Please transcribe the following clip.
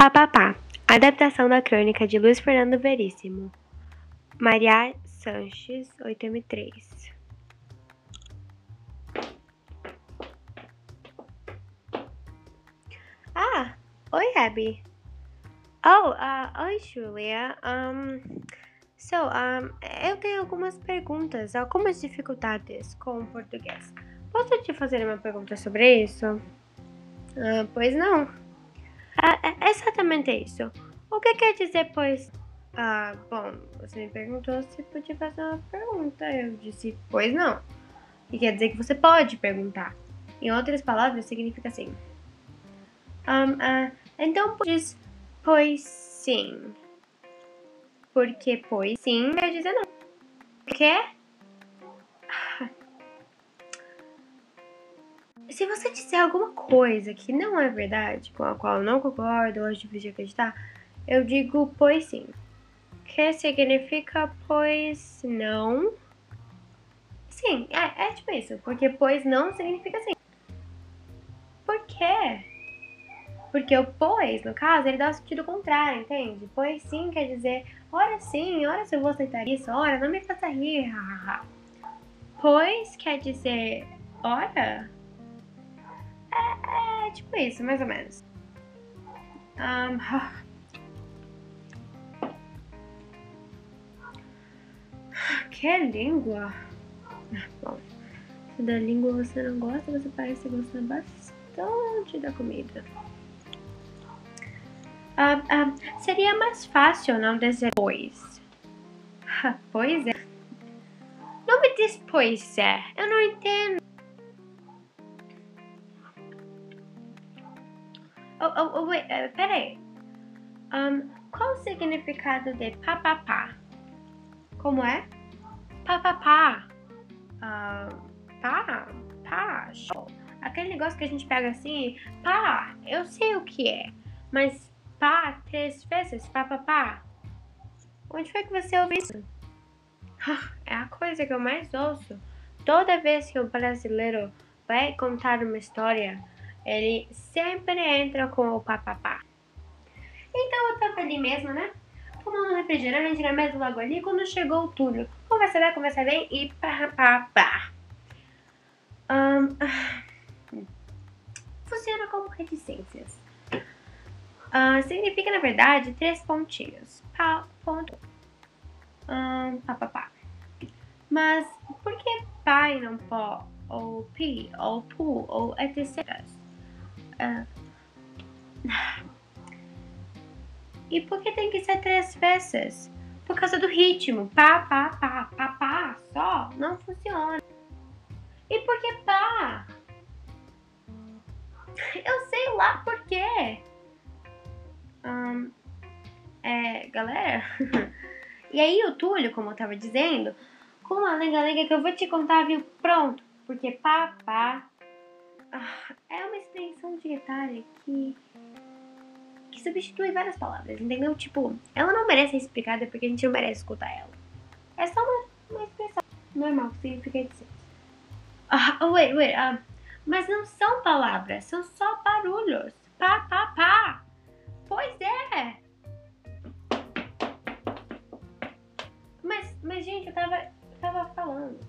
Papapá. Adaptação da crônica de Luiz Fernando Veríssimo. Maria Sanches, 8M3. Ah, oi, Abby. Oh, uh, oi, Julia. Um, so, um, eu tenho algumas perguntas, algumas dificuldades com o português. Posso te fazer uma pergunta sobre isso? Uh, pois não. Uh, é exatamente isso. O que quer dizer, pois? Ah, bom, você me perguntou se podia fazer uma pergunta. Eu disse, pois não. E quer dizer que você pode perguntar. Em outras palavras, significa assim. Um, uh, então, diz, pois sim. Porque pois sim quer dizer não. Quer? Se você disser alguma coisa que não é verdade, com a qual eu não concordo ou acho difícil acreditar, eu digo pois sim. Que significa pois não. Sim, é, é tipo isso. Porque pois não significa sim. Por quê? Porque o pois, no caso, ele dá o sentido contrário, entende? Pois sim quer dizer, ora sim, ora se eu vou aceitar isso, ora não me faça rir. Pois quer dizer, ora? É, é, tipo isso, mais ou menos. Um, que língua? Bom, se da língua você não gosta, você parece gostar bastante da comida. Ah, ah, seria mais fácil não dizer pois. pois é. Não me diz pois é. Eu não entendo. Oh, oh, wait, uh. Um, qual o significado de papapá? Como é? Papapá. Uh, pá, pá, show. Aquele negócio que a gente pega assim, pá, eu sei o que é, mas pá três vezes, pá, pá, pá. Onde foi que você ouviu isso? É a coisa que eu mais ouço. Toda vez que o brasileiro vai contar uma história, ele sempre entra com o papapá. Então eu tava ali mesmo, né? Tomando refrigerante na mesa logo ali, quando chegou o Túlio. Conversa bem, conversa bem e pá, pá, pá. Um, funciona como reticências. Uh, significa, na verdade, três pontinhos. Pá, ponto. Um, pá, pá, pá. Mas por que pai não pó? Ou pi, ou pu, ou etc. Uh, e por que tem que ser três vezes? Por causa do ritmo. Pá, pá, pá, pá, pá, só. Não funciona. E por que pá? Eu sei lá por quê. É, galera. e aí o Túlio, como eu tava dizendo, com uma lenga-lenga que eu vou te contar, viu? Pronto. Porque pá, pá ah, é que que substitui várias palavras, entendeu? Tipo, ela não merece ser explicada porque a gente não merece escutar ela. É só uma, uma expressão normal que significa dizer. Ah, wait, wait, uh, mas não são palavras, são só barulhos. Pá, pá, pá. Pois é. Mas, mas gente, eu tava, eu tava falando.